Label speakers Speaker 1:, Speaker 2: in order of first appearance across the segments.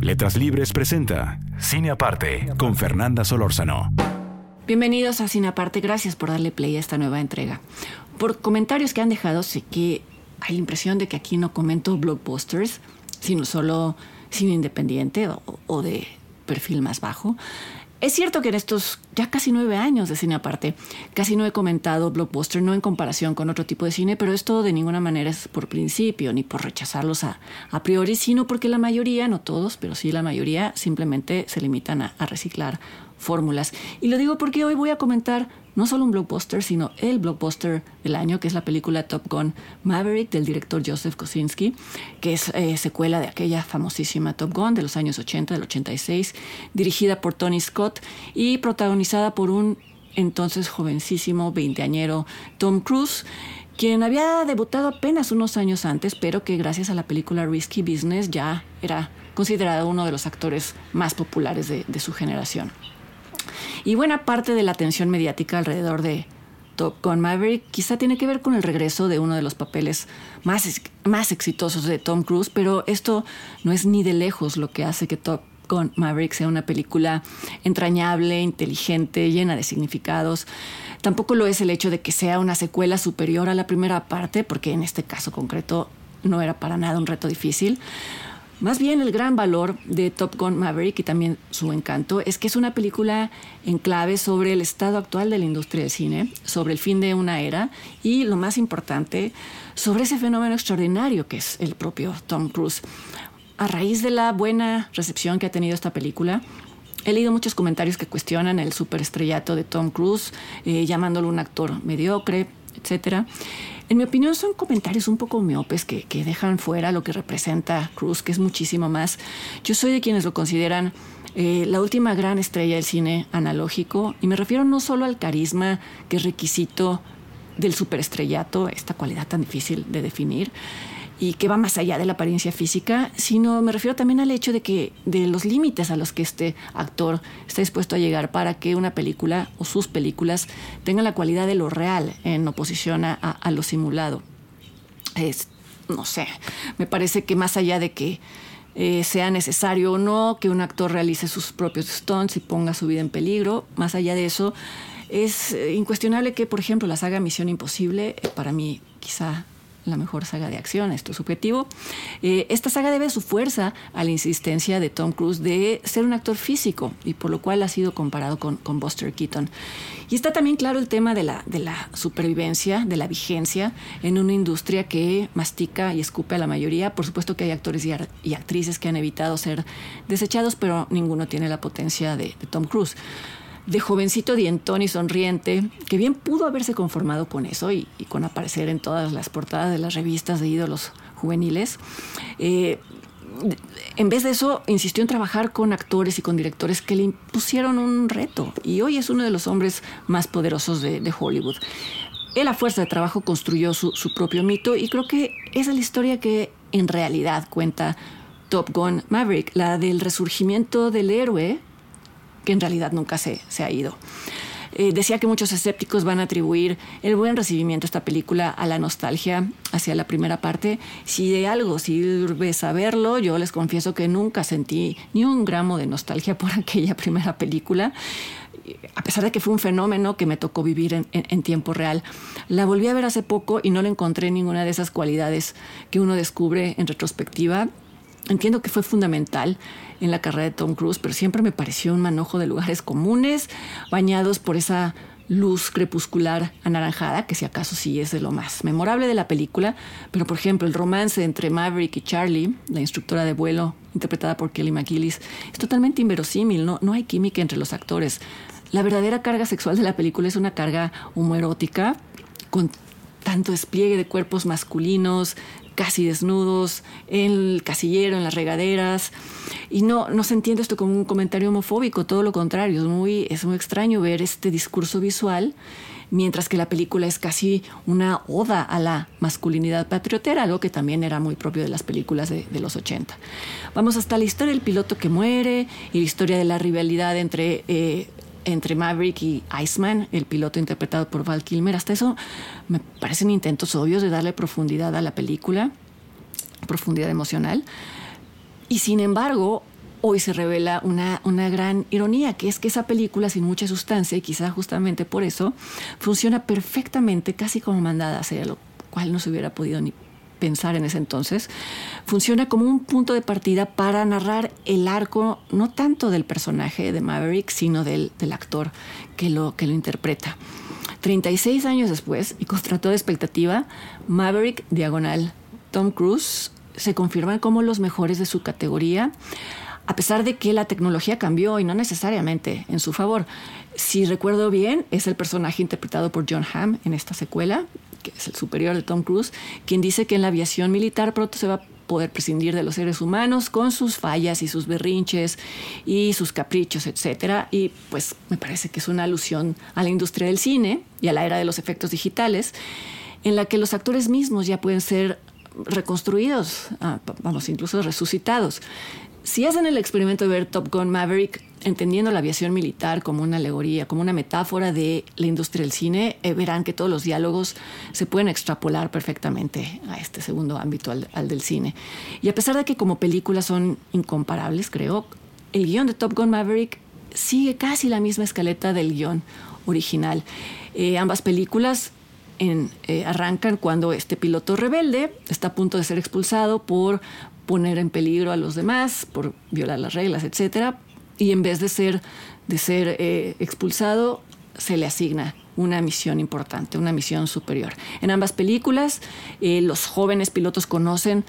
Speaker 1: Letras Libres presenta Cine Aparte con Fernanda Solórzano.
Speaker 2: Bienvenidos a Cine Aparte, gracias por darle play a esta nueva entrega. Por comentarios que han dejado, sé que hay la impresión de que aquí no comento blockbusters, sino solo cine independiente o, o de perfil más bajo. Es cierto que en estos ya casi nueve años de cine aparte, casi no he comentado blockbuster, no en comparación con otro tipo de cine, pero esto de ninguna manera es por principio ni por rechazarlos a, a priori, sino porque la mayoría, no todos, pero sí la mayoría, simplemente se limitan a, a reciclar fórmulas. Y lo digo porque hoy voy a comentar no solo un blockbuster, sino el blockbuster del año, que es la película Top Gun Maverick del director Joseph Kosinski, que es eh, secuela de aquella famosísima Top Gun de los años 80, del 86, dirigida por Tony Scott y protagonizada por un entonces jovencísimo, veinteañero Tom Cruise quien había debutado apenas unos años antes, pero que gracias a la película Risky Business ya era considerado uno de los actores más populares de, de su generación. Y buena parte de la atención mediática alrededor de Top Gun Maverick quizá tiene que ver con el regreso de uno de los papeles más, más exitosos de Tom Cruise, pero esto no es ni de lejos lo que hace que Top Gun Maverick sea una película entrañable, inteligente, llena de significados. Tampoco lo es el hecho de que sea una secuela superior a la primera parte, porque en este caso concreto no era para nada un reto difícil. Más bien el gran valor de Top Gun Maverick y también su encanto es que es una película en clave sobre el estado actual de la industria del cine, sobre el fin de una era y lo más importante, sobre ese fenómeno extraordinario que es el propio Tom Cruise. A raíz de la buena recepción que ha tenido esta película, He leído muchos comentarios que cuestionan el superestrellato de Tom Cruise, eh, llamándolo un actor mediocre, etc. En mi opinión son comentarios un poco miopes que, dejan fuera lo que representa Cruz, que es muchísimo más. Yo soy de quienes lo consideran eh, la última gran estrella del cine analógico y me refiero no solo al carisma que es requisito del superestrellato, esta cualidad tan difícil de definir, y que va más allá de la apariencia física, sino me refiero también al hecho de que de los límites a los que este actor está dispuesto a llegar para que una película o sus películas tengan la cualidad de lo real en oposición a, a lo simulado. Es, no sé, me parece que más allá de que eh, sea necesario o no que un actor realice sus propios stunts y ponga su vida en peligro, más allá de eso, es eh, incuestionable que, por ejemplo, la saga Misión Imposible, eh, para mí quizá la mejor saga de acción, esto es subjetivo. Eh, esta saga debe su fuerza a la insistencia de Tom Cruise de ser un actor físico y por lo cual ha sido comparado con, con Buster Keaton. Y está también claro el tema de la, de la supervivencia, de la vigencia en una industria que mastica y escupe a la mayoría. Por supuesto que hay actores y, actrices que han evitado ser desechados, pero ninguno tiene la potencia de Tom Cruise de jovencito dientón y sonriente, que bien pudo haberse conformado con eso y, con aparecer en todas las portadas de las revistas de ídolos juveniles. Eh, en vez de eso, insistió en trabajar con actores y con directores que le impusieron un reto. Y hoy es uno de los hombres más poderosos de, de Hollywood. Él a fuerza de trabajo construyó su, su propio mito y creo que esa es la historia que en realidad cuenta Top Gun Maverick, la del resurgimiento del héroe que en realidad nunca se, se ha ido. Eh, decía que muchos escépticos van a atribuir el buen recibimiento de esta película a la nostalgia hacia la primera parte. Si de algo sirve saberlo, yo les confieso que nunca sentí ni un gramo de nostalgia por aquella primera película a pesar de que fue un fenómeno que me tocó vivir en, en, tiempo real. La volví a ver hace poco y no le encontré ninguna de esas cualidades que uno descubre en retrospectiva. Entiendo que fue fundamental en la carrera de Tom Cruise, pero siempre me pareció un manojo de lugares comunes, bañados por esa luz crepuscular anaranjada, que si acaso sí es de lo más memorable de la película, pero por ejemplo el romance entre Maverick y Charlie, la instructora de vuelo interpretada por Kelly McGillis, es totalmente inverosímil, no, no hay química entre los actores. La verdadera carga sexual de la película es una carga homoerótica tanto despliegue de cuerpos masculinos, casi desnudos, en el casillero, en las regaderas. Y no, no se entiende esto como un comentario homofóbico, todo lo contrario, es muy, es muy extraño ver este discurso visual mientras que la película es casi una oda a la masculinidad patriotera, algo que también era muy propio de las películas de, los 80. Vamos hasta la historia del piloto que muere y la historia de la rivalidad entre eh, entre Maverick y Iceman, el piloto interpretado por Val Kilmer. Hasta eso me parecen intentos obvios de darle profundidad a la película, profundidad emocional. Y sin embargo, hoy se revela una, una gran ironía, que es que esa película sin mucha sustancia, y quizá justamente por eso, funciona perfectamente, casi como mandada a hacer, lo cual no se hubiera podido ni pensar en ese entonces, funciona como un punto de partida para narrar el arco no tanto del personaje de Maverick, sino del, del actor que lo, que lo interpreta. 36 años después, y contra toda expectativa, Maverick Diagonal, Tom Cruise, se confirman como los mejores de su categoría, a pesar de que la tecnología cambió y no necesariamente en su favor. Si recuerdo bien, es el personaje interpretado por John Hamm en esta secuela, que es el superior de Tom Cruise, quien dice que en la aviación militar pronto se va a poder prescindir de los seres humanos con sus fallas y sus berrinches y sus caprichos, etcétera. Y pues me parece que es una alusión a la industria del cine y a la era de los efectos digitales, en la que los actores mismos ya pueden ser reconstruidos, ah, vamos, incluso resucitados. Si hacen el experimento de ver Top Gun Maverick, entendiendo la aviación militar como una alegoría, como una metáfora de la industria del cine, eh, verán que todos los diálogos se pueden extrapolar perfectamente a este segundo ámbito, al, del cine. Y a pesar de que como películas son incomparables, creo, el guion de Top Gun Maverick sigue casi la misma escaleta del guion original. Eh, ambas películas eh, arrancan cuando este piloto rebelde está a punto de ser expulsado por poner en peligro a los demás, por violar las reglas, etcétera, y en vez de ser, de ser eh, expulsado, se le asigna una misión importante, una misión superior. En ambas películas, eh, los jóvenes pilotos conocen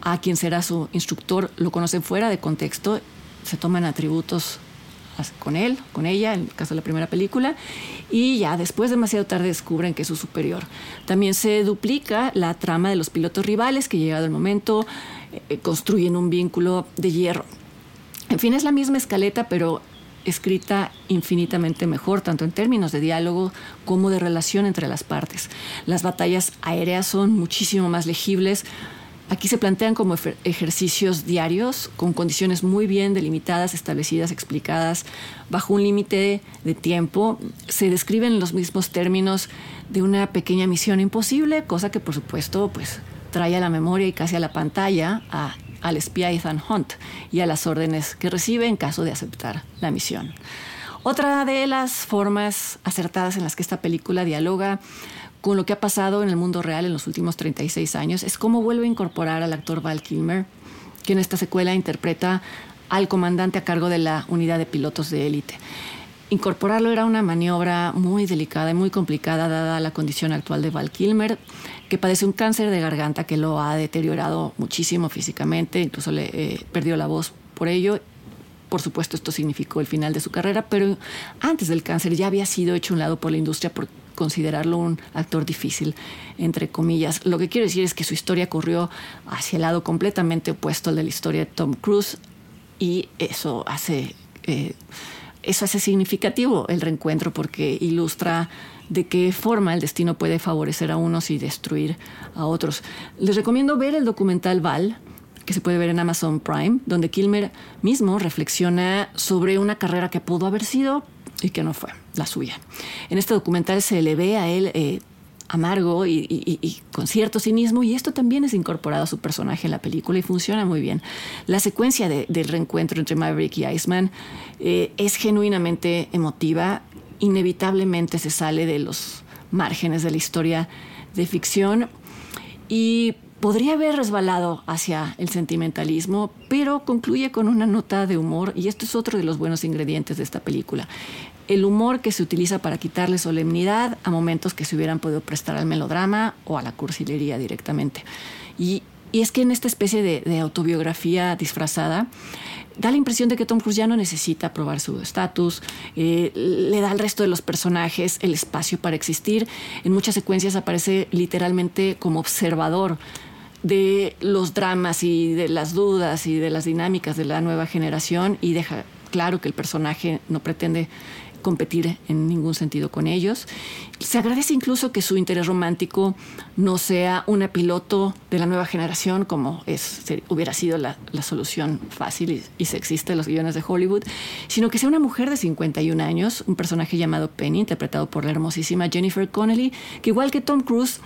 Speaker 2: a quien será su instructor, lo conocen fuera de contexto, se toman atributos con él, con ella, en el caso de la primera película, y ya después demasiado tarde descubren que es su superior. También se duplica la trama de los pilotos rivales que llegado el momento eh, construyen un vínculo de hierro. En fin, es la misma escaleta, pero escrita infinitamente mejor, tanto en términos de diálogo como de relación entre las partes. Las batallas aéreas son muchísimo más legibles. Aquí se plantean como ejercicios diarios, con condiciones muy bien delimitadas, establecidas, explicadas, bajo un límite de tiempo. Se describen en los mismos términos de una pequeña misión imposible, cosa que por supuesto pues trae a la memoria y casi a la pantalla al espía Ethan Hunt y a las órdenes que recibe en caso de aceptar la misión. Otra de las formas acertadas en las que esta película dialoga con lo que ha pasado en el mundo real en los últimos 36 años es cómo vuelve a incorporar al actor Val Kilmer, que en esta secuela interpreta al comandante a cargo de la unidad de pilotos de élite. Incorporarlo era una maniobra muy delicada y muy complicada dada la condición actual de Val Kilmer, que padece un cáncer de garganta que lo ha deteriorado muchísimo físicamente, incluso le eh, perdió la voz por ello. Por supuesto, esto significó el final de su carrera, pero antes del cáncer ya había sido hecho un lado por la industria por considerarlo un actor difícil, entre comillas. Lo que quiero decir es que su historia corrió hacia el lado completamente opuesto al de la historia de Tom Cruise y eso hace... Eh, eso hace significativo el reencuentro porque ilustra de qué forma el destino puede favorecer a unos y destruir a otros. Les recomiendo ver el documental Val, que se puede ver en Amazon Prime, donde Kilmer mismo reflexiona sobre una carrera que pudo haber sido y que no fue la suya. En este documental se le ve a él eh, amargo y, con cierto cinismo, y esto también es incorporado a su personaje en la película y funciona muy bien. La secuencia del reencuentro entre Maverick y Iceman eh, es genuinamente emotiva, inevitablemente se sale de los márgenes de la historia de ficción y podría haber resbalado hacia el sentimentalismo, pero concluye con una nota de humor y esto es otro de los buenos ingredientes de esta película el humor que se utiliza para quitarle solemnidad a momentos que se hubieran podido prestar al melodrama o a la cursilería directamente. Y Y es que en esta especie de, autobiografía disfrazada, da la impresión de que Tom Cruise ya no necesita probar su estatus, eh, le da al resto de los personajes el espacio para existir. En muchas secuencias aparece literalmente como observador de los dramas y de las dudas y de las dinámicas de la nueva generación y deja claro que el personaje no pretende competir en ningún sentido con ellos. Se agradece incluso que su interés romántico no sea una piloto de la nueva generación, como es, hubiera sido la, solución fácil y, y, sexista de los guiones de Hollywood, sino que sea una mujer de 51 años, un personaje llamado Penny, interpretado por la hermosísima Jennifer Connelly, que igual que Tom Cruise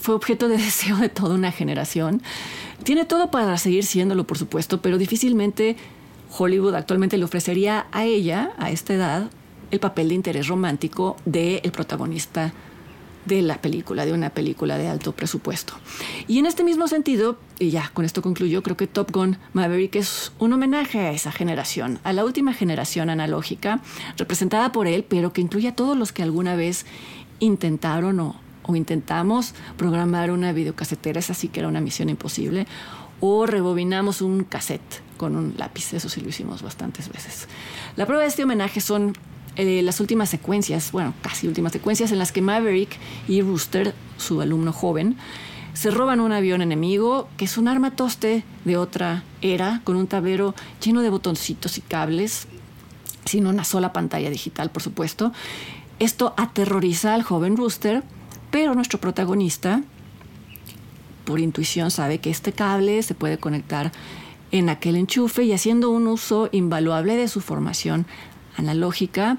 Speaker 2: fue objeto de deseo de toda una generación. Tiene todo para seguir siéndolo, por supuesto, pero difícilmente Hollywood actualmente le ofrecería a ella, a esta edad, el papel de interés romántico del protagonista de la película, de una película de alto presupuesto. Y en este mismo sentido, y ya con esto concluyo, creo que Top Gun Maverick es un homenaje a esa generación, a la última generación analógica, representada por él, pero que incluye a todos los que alguna vez intentaron o, o intentamos programar una videocasetera, esa sí que era una misión imposible, o rebobinamos un cassette con un lápiz, eso sí lo hicimos bastantes veces. La prueba de este homenaje son eh, las últimas secuencias, bueno, casi últimas secuencias en las que Maverick y Rooster, su alumno joven, se roban un avión enemigo que es un arma toste de otra era, con un tablero lleno de botoncitos y cables, sin una sola pantalla digital, por supuesto. Esto aterroriza al joven Rooster, pero nuestro protagonista, por intuición, sabe que este cable se puede conectar en aquel enchufe y haciendo un uso invaluable de su formación analógica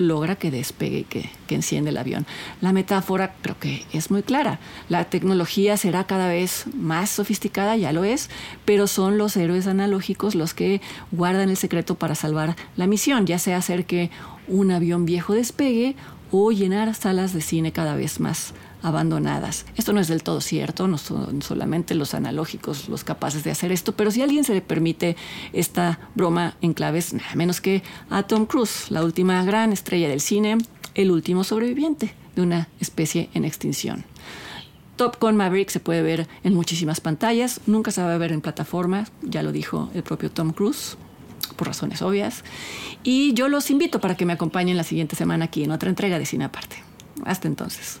Speaker 2: logra que despegue, que, que enciende el avión. La metáfora creo que es muy clara. La tecnología será cada vez más sofisticada, ya lo es, pero son los héroes analógicos los que guardan el secreto para salvar la misión, ya sea hacer que un avión viejo despegue o llenar salas de cine cada vez más abandonadas. Esto no es del todo cierto, no son solamente los analógicos los capaces de hacer esto, pero si a alguien se le permite esta broma en claves, nada menos que a Tom Cruise, la última gran estrella del cine, el último sobreviviente de una especie en extinción. Top Gun Maverick se puede ver en muchísimas pantallas, nunca se va a ver en plataformas, ya lo dijo el propio Tom Cruise, por razones obvias. Y yo los invito para que me acompañen la siguiente semana aquí en otra entrega de Cine Aparte. Hasta entonces.